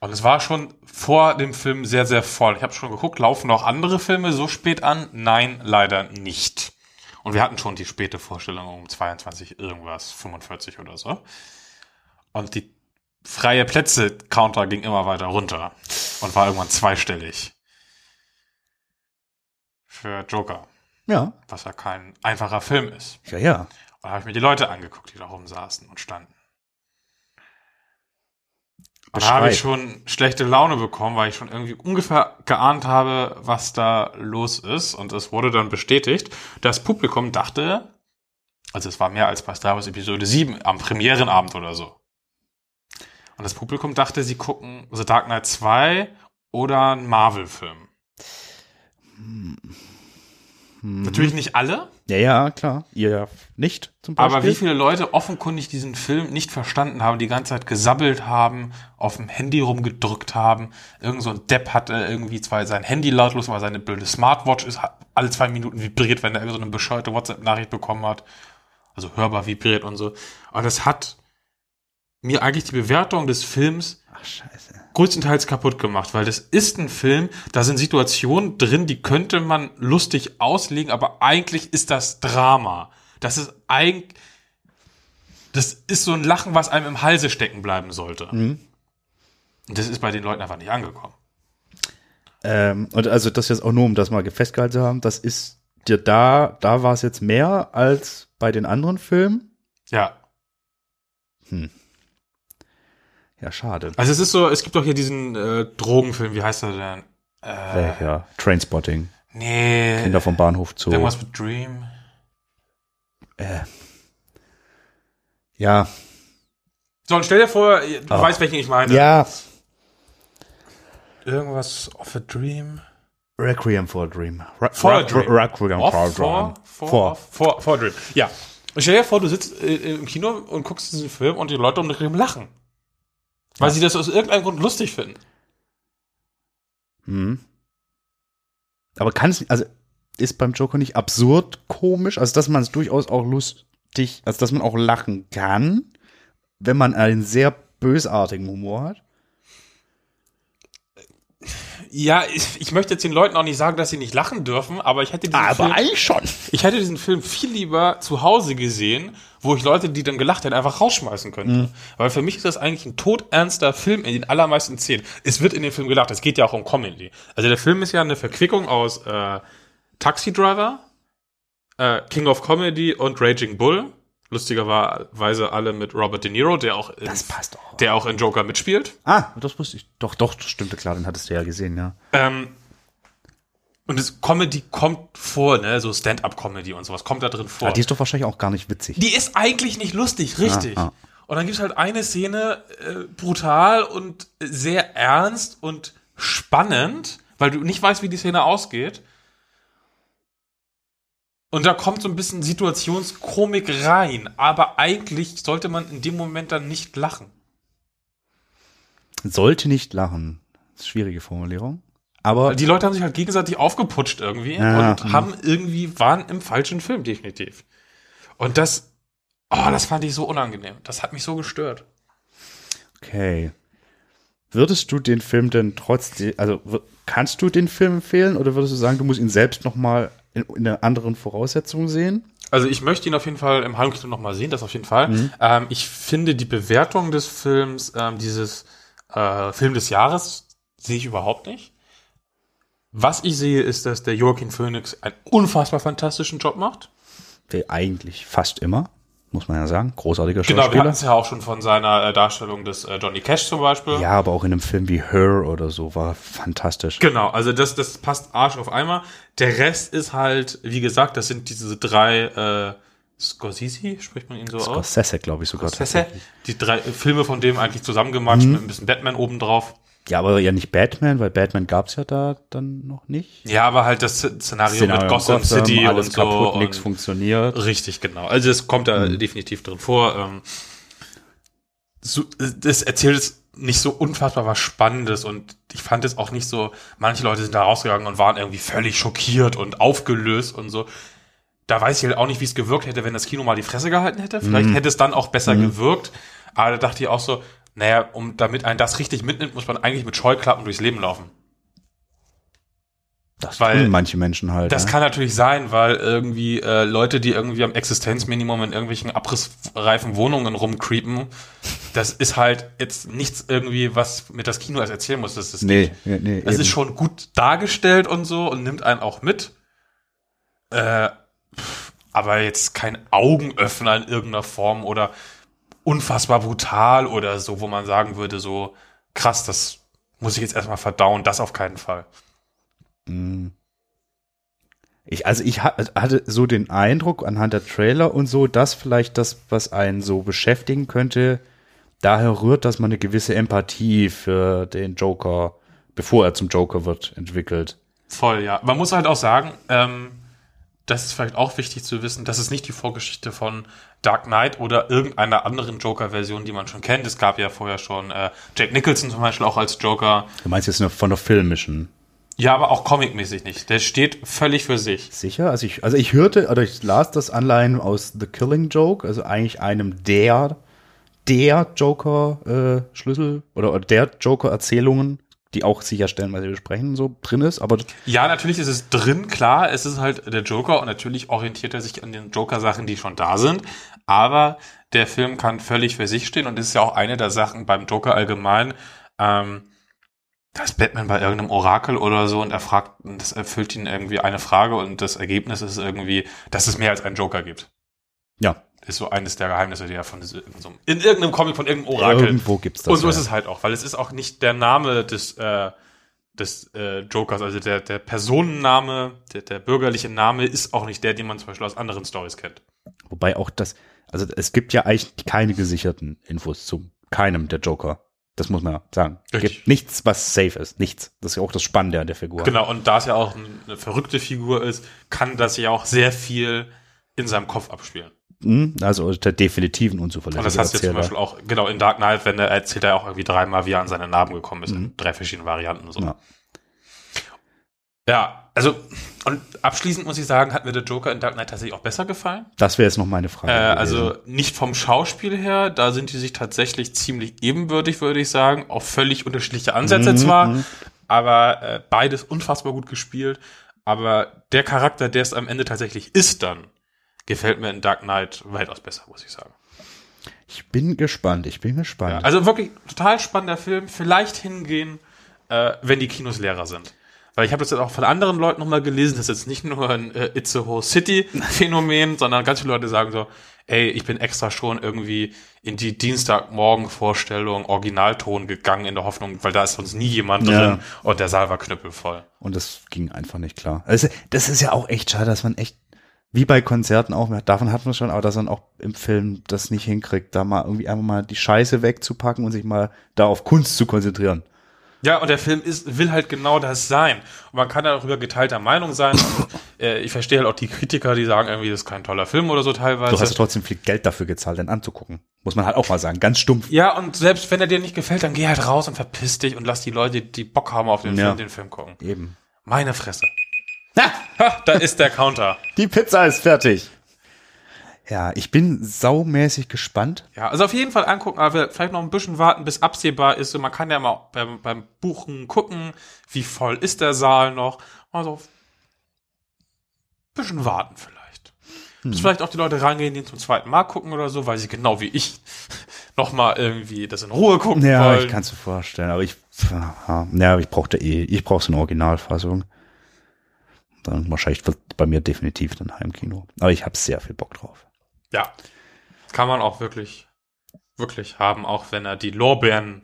und es war schon vor dem Film sehr, sehr voll. Ich habe schon geguckt, laufen noch andere Filme so spät an? Nein, leider nicht. Und wir hatten schon die späte Vorstellung um 22 irgendwas, 45 oder so. Und die freie Plätze-Counter ging immer weiter runter und war irgendwann zweistellig. Für Joker, Ja, was ja kein einfacher Film ist. ja, ja. Und da habe ich mir die Leute angeguckt, die da rumsaßen und standen. Und da habe ich schon schlechte Laune bekommen, weil ich schon irgendwie ungefähr geahnt habe, was da los ist. Und es wurde dann bestätigt. Das Publikum dachte, also es war mehr als bei Star Wars Episode 7 am Premierenabend oder so. Und das Publikum dachte, sie gucken The Dark Knight 2 oder einen Marvel-Film. Natürlich nicht alle, Ja, ja, klar. Ihr ja nicht zum Beispiel. aber wie viele Leute offenkundig diesen Film nicht verstanden haben, die ganze Zeit gesabbelt haben, auf dem Handy rumgedrückt haben. Irgend so ein Depp hatte irgendwie zwar sein Handy lautlos, weil seine blöde Smartwatch ist hat alle zwei Minuten vibriert, wenn er so eine bescheuerte WhatsApp-Nachricht bekommen hat. Also hörbar vibriert und so. Und das hat mir eigentlich die Bewertung des Films Ach, größtenteils kaputt gemacht, weil das ist ein Film, da sind Situationen drin, die könnte man lustig auslegen, aber eigentlich ist das Drama. Das ist eigentlich, das ist so ein Lachen, was einem im Halse stecken bleiben sollte. Und das ist bei den Leuten einfach nicht angekommen. Ähm, und also das jetzt auch nur, um das mal festgehalten zu haben, das ist dir da, da war es jetzt mehr als bei den anderen Filmen. Ja. Ja, schade. Also es ist so, es gibt doch hier diesen äh, Drogenfilm, wie heißt er denn? Äh, Welcher? Trainspotting. nee. Kinder vom Bahnhof Zoo. Irgendwas mit Dream. Ja. So, und stell dir vor, du Ah. weißt, welchen ich meine. Ja. Irgendwas of a Dream. Requiem for a Dream. Re For a Re- Dream. Requiem for a Dream. for, for, for, for, Dream. Ja. Und stell dir vor, du sitzt äh, im Kino und guckst diesen Film und die Leute um dich herum lachen. Weil sie das aus irgendeinem Grund lustig finden. Mhm. Aber kann es, also ist beim Joker nicht absurd komisch, also dass man es durchaus auch lustig, also dass man auch lachen kann, wenn man einen sehr bösartigen Humor hat? Ja, ich, ich möchte jetzt den Leuten auch nicht sagen, dass sie nicht lachen dürfen, aber ich hätte diesen Film, eigentlich schon. ich hätte diesen Film viel lieber zu Hause gesehen, wo ich Leute, die dann gelacht hätten, einfach rausschmeißen könnte. Weil für mich ist das eigentlich ein todernster Film in den allermeisten Szenen. Es wird in dem Film gelacht, es geht ja auch um Comedy. Also der Film ist ja eine Verquickung aus äh, Taxi Driver, äh, King of Comedy und Raging Bull. Lustigerweise alle mit Robert De Niro, der auch in, Das passt auch. der auch in Joker mitspielt. Ah, das wusste ich. Doch, doch, das stimmte klar, den hattest du ja gesehen, ja. Ähm, und das Comedy kommt vor, ne, so Stand-up-Comedy und sowas kommt da drin vor. Ah, die ist doch wahrscheinlich auch gar nicht witzig. Die ist eigentlich nicht lustig, richtig. Ah, ah. Und dann gibt's halt eine Szene, äh, brutal und sehr ernst und spannend, weil du nicht weißt, wie die Szene ausgeht. Und da kommt so ein bisschen Situationskomik rein, aber eigentlich sollte man in dem Moment dann nicht lachen. Sollte nicht lachen. Schwierige Formulierung. Aber Die Leute haben sich halt gegenseitig aufgeputscht irgendwie Ja, und haben irgendwie, waren im falschen Film, definitiv. Und das, oh, das fand ich so unangenehm. Das hat mich so gestört. okay. Würdest du den Film denn trotzdem, also kannst du den Film empfehlen oder würdest du sagen, du musst ihn selbst noch mal in, in einer anderen Voraussetzung sehen? Also ich möchte ihn auf jeden Fall im Heimkino nochmal sehen, das auf jeden Fall. Mhm. Ähm, ich finde die Bewertung des Films, ähm, dieses äh, Film des Jahres, sehe ich überhaupt nicht. Was ich sehe, ist, dass der Joaquin Phoenix einen unfassbar fantastischen Job macht. Wie eigentlich fast immer, muss man ja sagen. Großartiger Genau, wir hatten Schauspieler. es ja auch schon von seiner äh, Darstellung des äh, Johnny Cash zum Beispiel. ja, aber auch in einem Film wie Her oder so war fantastisch. Genau, also das, das passt Arsch auf Eimer. Der Rest ist halt, wie gesagt, das sind diese drei äh, Scorsese, spricht man ihn so aus? Scorsese, glaube ich sogar. Scorsese, die drei Filme von dem eigentlich zusammengematscht mit ein bisschen Batman obendrauf. Ja, aber ja nicht Batman, weil Batman gab's ja da dann noch nicht. Ja, aber halt das Szenario mit Gotham, City alles und so. kaputt, und nichts funktioniert. Richtig, genau. Also es kommt da definitiv drin vor. Ähm, das erzählt es nicht so unfassbar was Spannendes und ich fand es auch nicht so, manche Leute sind da rausgegangen und waren irgendwie völlig schockiert und aufgelöst und so. da weiß ich halt auch nicht, wie es gewirkt hätte, wenn das Kino mal die Fresse gehalten hätte. Vielleicht hätte es dann auch besser gewirkt. Aber da dachte ich auch so, naja, um, damit ein das richtig mitnimmt, muss man eigentlich mit Scheuklappen durchs Leben laufen. Das Weil- tun manche Menschen halt. Das ne? kann natürlich sein, weil irgendwie äh, Leute, die irgendwie am Existenzminimum in irgendwelchen abrissreifen Wohnungen rumcreepen, das ist halt jetzt nichts irgendwie, was mir das Kino erst erzählen muss, dass das Nee, geht. nee, nee. Es ist schon gut dargestellt und so und nimmt einen auch mit. Äh, aber jetzt kein Augenöffner in irgendeiner Form oder unfassbar brutal oder so, wo man sagen würde, so krass, das muss ich jetzt erstmal verdauen, das auf keinen Fall. Ich, also ich ha- hatte so den Eindruck anhand der Trailer und so, dass vielleicht das, was einen so beschäftigen könnte, daher rührt, dass man eine gewisse Empathie für den Joker, bevor er zum Joker wird, entwickelt. Voll, ja. Man muss halt auch sagen, ähm, das ist vielleicht auch wichtig zu wissen, das ist nicht die Vorgeschichte von Dark Knight oder irgendeiner anderen Joker-Version, die man schon kennt. Es gab ja vorher schon äh, Jack Nicholson zum Beispiel auch als Joker. Du meinst jetzt nur von der filmischen? Ja, aber auch comicmäßig nicht. Der steht völlig für sich. Sicher? Also ich, also ich hörte, oder ich las das Anleihen aus The Killing Joke, also eigentlich einem der, der Joker-Schlüssel oder, oder der Joker-Erzählungen, die auch sicherstellen, was wir besprechen, so drin ist. Aber Ja, natürlich ist es drin, klar, es ist halt der Joker und natürlich orientiert er sich an den Joker-Sachen, die schon da sind. Aber der Film kann völlig für sich stehen und das ist ja auch eine der Sachen beim Joker allgemein. Ähm, da ist Batman bei irgendeinem Orakel oder so und er fragt, und das erfüllt ihn irgendwie eine Frage und das Ergebnis ist irgendwie, dass es mehr als einen Joker gibt. ja, Ist so eines der Geheimnisse, die er von so, in irgendeinem Comic von irgendeinem Orakel. irgendwo gibt's das. Und so ist ja. es halt auch, weil es ist auch nicht der Name des, äh, des äh, Jokers, also der, der Personenname, der, der bürgerliche Name ist auch nicht der, den man zum Beispiel aus anderen Stories kennt. Wobei auch das, also es gibt ja eigentlich keine gesicherten Infos zu keinem der Joker. Das muss man ja sagen. Es gibt nichts, was safe ist. Nichts. Das ist ja auch das Spannende an der Figur. Genau, und da es ja auch eine verrückte Figur ist, kann das ja auch sehr viel in seinem Kopf abspielen. Mhm, Also der definitiven unzuverlässige Und das hast du jetzt zum. Beispiel auch, genau, in Dark Knight, wenn er erzählt er auch irgendwie dreimal, wie er an seine Narben gekommen ist, in drei verschiedenen Varianten. So. Ja. Ja, also, und abschließend muss ich sagen, hat mir der Joker in Dark Knight tatsächlich auch besser gefallen. Das wäre jetzt noch meine Frage. Äh, also nicht vom Schauspiel her, da sind die sich tatsächlich ziemlich ebenbürtig, würde ich sagen. Auch völlig unterschiedliche Ansätze Mhm, zwar, mhm. aber äh, beides unfassbar gut gespielt. Aber der Charakter, der es am Ende tatsächlich ist dann, gefällt mir in Dark Knight weitaus besser, muss ich sagen. ich bin gespannt. Ich bin Ja, gespannt. also wirklich total spannender Film. Vielleicht hingehen, äh, wenn die Kinos leerer sind. Weil ich habe das jetzt auch von anderen Leuten nochmal gelesen, das ist jetzt nicht nur ein äh, It's a Whole City *laughs* Phänomen, sondern ganz viele Leute sagen so, ey, ich bin extra schon irgendwie in die Dienstagmorgen-Vorstellung Originalton gegangen in der Hoffnung, weil da ist sonst nie jemand Ja. drin und der Saal war knüppelvoll. Und das ging einfach nicht klar. Also, das ist ja auch echt schade, dass man echt, wie bei Konzerten auch, davon hat man schon, aber dass man auch im Film das nicht hinkriegt, da mal irgendwie einfach mal die Scheiße wegzupacken und sich mal da auf Kunst zu konzentrieren. Ja, und der Film ist, will halt genau das sein. Und man kann darüber geteilter Meinung sein. Und, *coughs* äh, ich verstehe halt auch die Kritiker, die sagen irgendwie, das ist kein toller Film oder so teilweise. Du hast trotzdem viel Geld dafür gezahlt, den anzugucken. Muss man halt auch mal sagen. Ganz stumpf. Ja, und selbst wenn er dir nicht gefällt, dann geh halt raus und verpiss dich und lass die Leute, die Bock haben auf den Ja. Film, den Film gucken. Eben. Meine Fresse. Ha, da ist der Counter. Die Pizza ist fertig. Ja, ich bin saumäßig gespannt. Ja, also auf jeden Fall angucken, aber vielleicht noch ein bisschen warten, bis absehbar ist. Und man kann ja mal beim, beim Buchen gucken, wie voll ist der Saal noch. Also ein bisschen warten vielleicht. Bis vielleicht auch die Leute reingehen, die zum zweiten Mal gucken oder so, weil sie genau wie ich *laughs* nochmal irgendwie das in Ruhe gucken Ja, wollen. ich kann es mir vorstellen, aber ich, ja, ich brauchte eh, ich brauche so eine Originalfassung. Dann wahrscheinlich wird bei mir definitiv dann Heimkino. Aber ich habe sehr viel Bock drauf. Ja. Kann man auch wirklich, wirklich haben, auch wenn er die Lorbeeren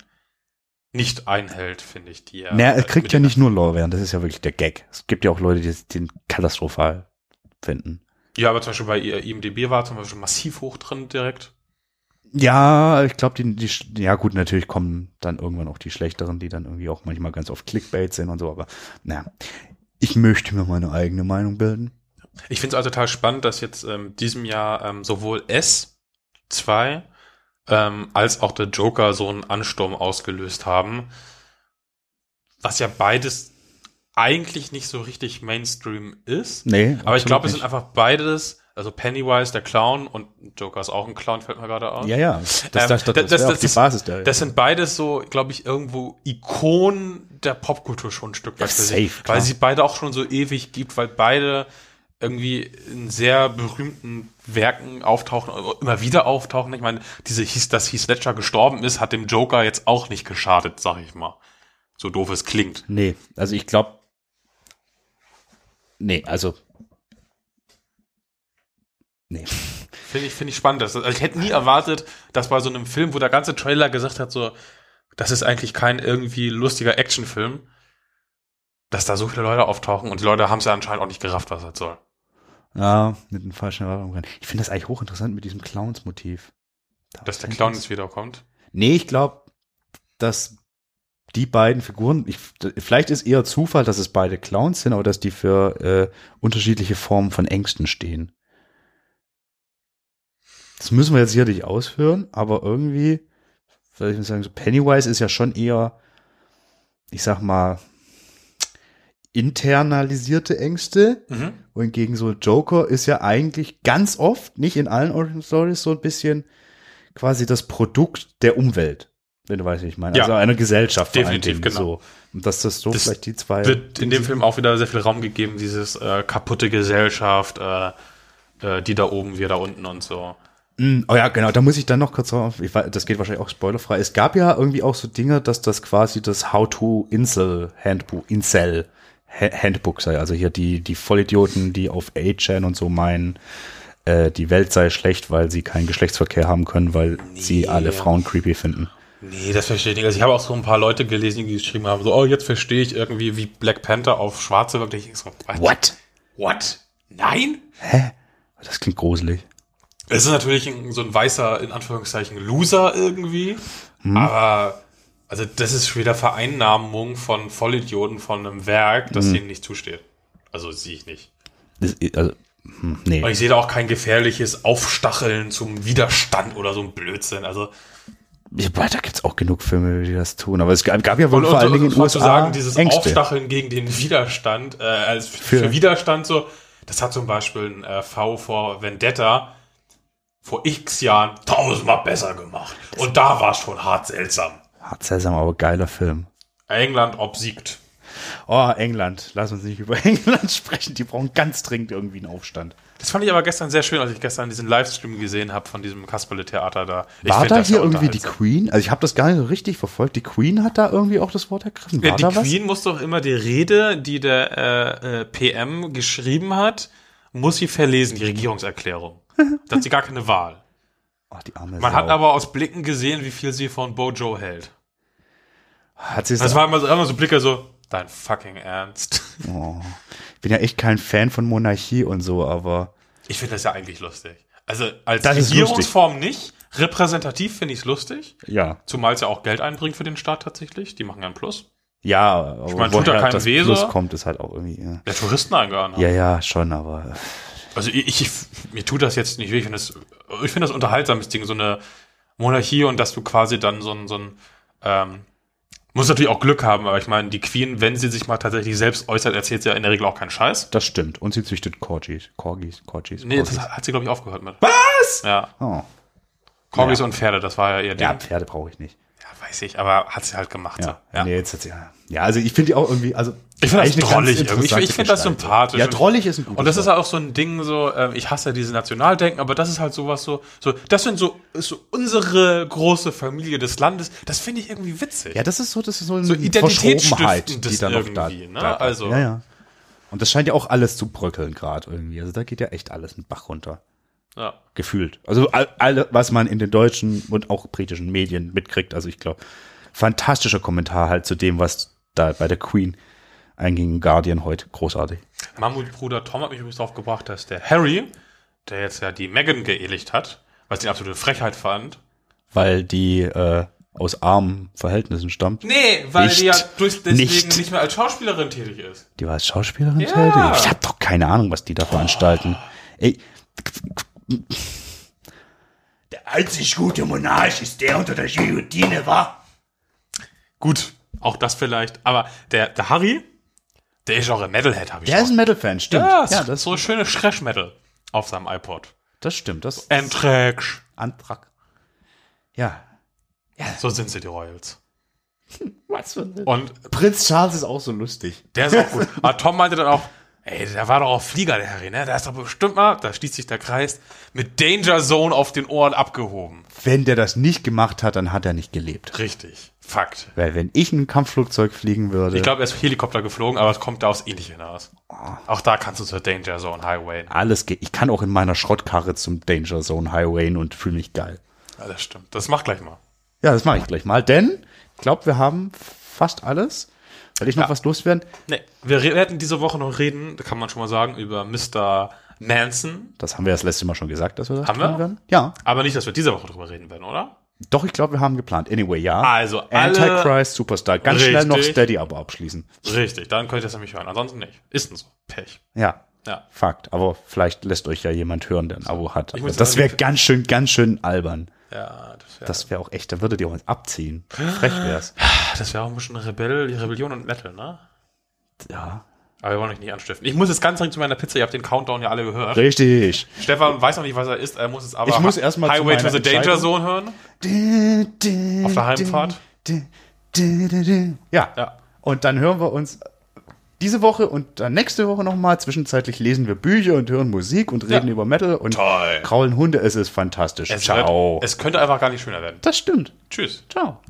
nicht einhält, finde ich, die er. naja, er kriegt ja nicht nur Lorbeeren, das ist ja wirklich der Gag. Es gibt ja auch Leute, die den katastrophal finden. Ja, aber zum Beispiel bei IMDB war zum Beispiel massiv hoch drin direkt. Ja, ich glaube, die, die, ja gut, natürlich kommen dann irgendwann auch die schlechteren, die dann irgendwie auch manchmal ganz oft Clickbait sind und so, aber naja, ich möchte mir meine eigene Meinung bilden. Ich finde es also total spannend, dass jetzt ähm, diesem Jahr ähm, sowohl S2 ähm, als auch der Joker so einen Ansturm ausgelöst haben. Was ja beides eigentlich nicht so richtig Mainstream ist. Nee, Aber ich glaube, es sind einfach beides, also Pennywise, der Clown und Joker ist auch ein Clown, fällt mir gerade aus. Ja, ja. Das, Ähm, das, das, das, das- die Basis der. Das sind beides so, glaube ich, irgendwo Ikonen der Popkultur schon ein Stück weit. Ja, safe, klar. weil sie beide auch schon so ewig gibt, weil beide irgendwie in sehr berühmten Werken auftauchen, immer wieder auftauchen. Ich meine, diese hieß, dass Heath Ledger gestorben ist, hat dem Joker jetzt auch nicht geschadet, sag ich mal. So doof es klingt. nee, also ich glaube. Nee, also. Nee. Finde ich, finde ich spannend. Das, also ich hätte nie erwartet, dass bei so einem Film, wo der ganze Trailer gesagt hat, so, das ist eigentlich kein irgendwie lustiger Actionfilm, dass da so viele Leute auftauchen und die Leute haben es ja anscheinend auch nicht gerafft, was das soll. Ja, mit dem falschen Erwartung rein. Ich finde das eigentlich hochinteressant mit diesem Clowns-Motiv. Da Dass der Clown jetzt wiederkommt. Nee, ich glaube, dass die beiden Figuren, ich, vielleicht ist eher Zufall, dass es beide Clowns sind, aber dass die für äh, unterschiedliche Formen von Ängsten stehen. Das müssen wir jetzt hier nicht ausführen, aber irgendwie, soll ich mal sagen, so Pennywise ist ja schon eher, ich sag mal, internalisierte Ängste. Mhm. Wohingegen so Joker ist ja eigentlich ganz oft, nicht in allen Origin Stories, so ein bisschen quasi das Produkt der Umwelt. Wenn du weißt, wie ich meine. Ja. also einer Gesellschaft Definitiv, genau. So. Und dass das so Das vielleicht die zwei. Wird in dem Film auch wieder sehr viel Raum gegeben, dieses äh, kaputte Gesellschaft, äh, äh, die da oben, wir da unten und so. Mm, Oh ja, genau, da muss ich dann noch kurz drauf, ich weiß, das geht wahrscheinlich auch spoilerfrei. Es gab ja irgendwie auch so Dinge, dass das quasi das How-to-Insel-Handbuch, Incel Ha- Handbook sei. Also hier die, die Vollidioten, die auf 8chan und so meinen, äh, die Welt sei schlecht, weil sie keinen Geschlechtsverkehr haben können, weil sie alle Frauen creepy finden. Nee, das verstehe ich nicht. Also ich habe auch so ein paar Leute gelesen, die geschrieben haben, so, oh, jetzt verstehe ich irgendwie, wie Black Panther auf Schwarze wirkt. Ich denk so, what? What? Nein? Das klingt gruselig. Es ist natürlich so ein weißer, in Anführungszeichen, Loser irgendwie. Hm. Aber, also das ist wieder Vereinnahmung von Vollidioten von einem Werk, Hm. das denen nicht zusteht. Also sehe ich nicht. Das, also, hm, nee. Und ich sehe da auch kein gefährliches Aufstacheln zum Widerstand oder so ein Blödsinn. Also Ja, da gibt's auch genug Filme, die das tun. Aber es gab, gab ja wohl vor allen Dingen in den mal zu USA sagen, dieses Ängste. Aufstacheln gegen den Widerstand, äh, als für, Für- Widerstand so, das hat zum Beispiel ein äh, V vor Vendetta vor x Jahren tausendmal besser gemacht. Und da war es schon hart seltsam. Hart seltsam, aber geiler Film. England obsiegt. Oh, England. Lass uns nicht *laughs* über England sprechen. Die brauchen ganz dringend irgendwie einen Aufstand. Das fand ich aber gestern sehr schön, als ich gestern diesen Livestream gesehen habe von diesem Kasperle-Theater da. Ich War da das hier irgendwie die. Queen? Also ich habe das gar nicht so richtig verfolgt. Die Queen hat da irgendwie auch das Wort ergriffen. War Ja, die da was? Queen muss doch immer die Rede, die der äh, äh, PM geschrieben hat, muss sie verlesen, die Regierungserklärung. Da hat sie gar keine Wahl. Oh, die arme Man Sau. hat aber aus Blicken gesehen, wie viel sie von Bojo hält. hat sie es Das war immer so, immer so Blicke so, dein fucking Ernst. oh. Ich bin ja echt kein Fan von Monarchie und so, aber Ich finde das ja eigentlich lustig. Also als Das ist Regierungsform nicht, repräsentativ finde ich es lustig, ja. zumal es ja auch Geld einbringt für den Staat tatsächlich. Die machen ja einen Plus. Ja, aber meine, tut da keinem das weh, Plus kommt, ist halt auch irgendwie, ja. Der Touristeneingang. Ja, ja, schon, aber Also ich, ich mir tut das jetzt nicht weh. Ich finde das, ich finde das unterhaltsames Ding, so eine Monarchie und dass du quasi dann so ein, so ein ähm, muss natürlich auch Glück haben, aber ich meine, die Queen, wenn sie sich mal tatsächlich selbst äußert, erzählt sie ja in der Regel auch keinen Scheiß. das stimmt. Und sie züchtet Corgis. Corgis, Corgis. Nee, Corgis. das hat sie, glaube ich, aufgehört mit. Was? Ja. oh. Corgis Ja. und Pferde, das war ja ihr Ding. Ja, Ja, Pferde brauche ich nicht. weiß ich, aber hat sie halt gemacht. Ja, so. ja. Nee, jetzt hat sie, ja. Ja, also ich finde die auch irgendwie, also Ich finde das drollig irgendwie. Ich, ich finde das sympathisch. Ja, drollig ist ein gutes Und das ist Wort. auch so ein Ding, so, ähm, ich hasse ja diese Nationaldenken, aber das ist halt sowas so, so, das sind so, ist so unsere große Familie des Landes. Das finde ich irgendwie witzig. Ja, das ist so, das ist so eine So Verschrobenheit, identitätsstiftendes die da noch da, ne? da Also- Ja, ja. Und das scheint ja auch alles zu bröckeln gerade irgendwie. Also da geht ja echt alles einen Bach runter. Ja. Gefühlt. Also all, alle, was man in den deutschen und auch britischen Medien mitkriegt. Also ich glaube, fantastischer Kommentar halt zu dem, was da bei der Queen einging Guardian heute. Großartig. Mammutbruder Tom hat mich übrigens drauf gebracht, dass der Harry, der jetzt ja die Meghan geehelicht hat, was ich eine absolute Frechheit fand. Weil die äh, aus armen Verhältnissen stammt. Nee, weil Nicht. die ja durch deswegen Nicht. nicht. mehr als Schauspielerin tätig ist. Die war als Schauspielerin Ja. tätig. Ich habe doch keine Ahnung, was die da veranstalten. Ey. Der einzig gute Monarch ist der unter der Guillotine war. Gut, auch das vielleicht. Aber der, der Harry, Der ist auch ein Metalhead, habe ich Der ist ein Metal-Fan, stimmt. ja, ja, das so schöne Thrash-Metal auf seinem iPod. das stimmt. Das Anthrax. Antrag. Ja. So sind sie, die Royals. *laughs* Was für ein Und Prinz Charles ist auch so lustig. der ist auch gut. *laughs* Aber Tom meinte dann auch, ey, der war doch auch Flieger, der Harry, ne? Der ist doch bestimmt mal, da schließt sich der Kreis, mit Danger Zone auf den Ohren abgehoben. Wenn der das nicht gemacht hat, dann hat er nicht gelebt. Richtig. Fakt. Weil wenn ich ein Kampfflugzeug fliegen würde, Ich glaube, er ist Helikopter geflogen, aber es kommt da aus ähnlich hinaus. Auch da kannst du zur Danger Zone Highway. alles geht. Ich kann auch in meiner Schrottkarre zum Danger Zone Highway und fühle mich geil. Ja, das stimmt. Das mach gleich mal. Ja, das mache ich gleich mal, denn ich glaube, wir haben fast alles. Soll ich noch Ja. was loswerden? Nee, wir werden diese Woche noch reden, da kann man schon mal sagen, über Mr. Manson. Das haben wir das letzte Mal schon gesagt, dass wir das Haben wir? werden. Ja, Aber nicht, dass wir diese Woche drüber reden werden, oder? Doch, ich glaube, wir haben geplant. Anyway, ja. Also, alle- Antichrist, Superstar. Ganz schnell noch Richtig. Steady aber abschließen. Richtig, dann könnt ihr das nämlich hören. Ansonsten nicht. Ist denn so. Pech. Ja. Ja. Fakt. Aber vielleicht lässt euch ja jemand hören, der ein Abo hat. Muss das wäre ganz schön, ganz schön albern. Ja, das wäre Das wäre auch echt, da würdet ihr uns abziehen. Frech wär's. das wär auch ein bisschen Rebell, Rebellion und Metal, ne? Ja. Aber wir wollen euch nicht anstiften. Ich muss jetzt ganz dringend zu meiner Pizza. Ihr habt den Countdown ja alle gehört. Richtig. Stefan weiß noch nicht, was er ist. Er muss jetzt aber Ich muss erst mal Highway to the Danger. Zone hören. Auf der Heimfahrt? Ja. Ja. Und dann hören wir uns diese Woche und dann nächste Woche nochmal. Zwischenzeitlich lesen wir Bücher und hören Musik und reden Ja. über Metal und Toll. kraulen Hunde. Es ist fantastisch. Es, Ciao. Wird, es könnte einfach gar nicht schöner werden. das stimmt. Tschüss. Ciao.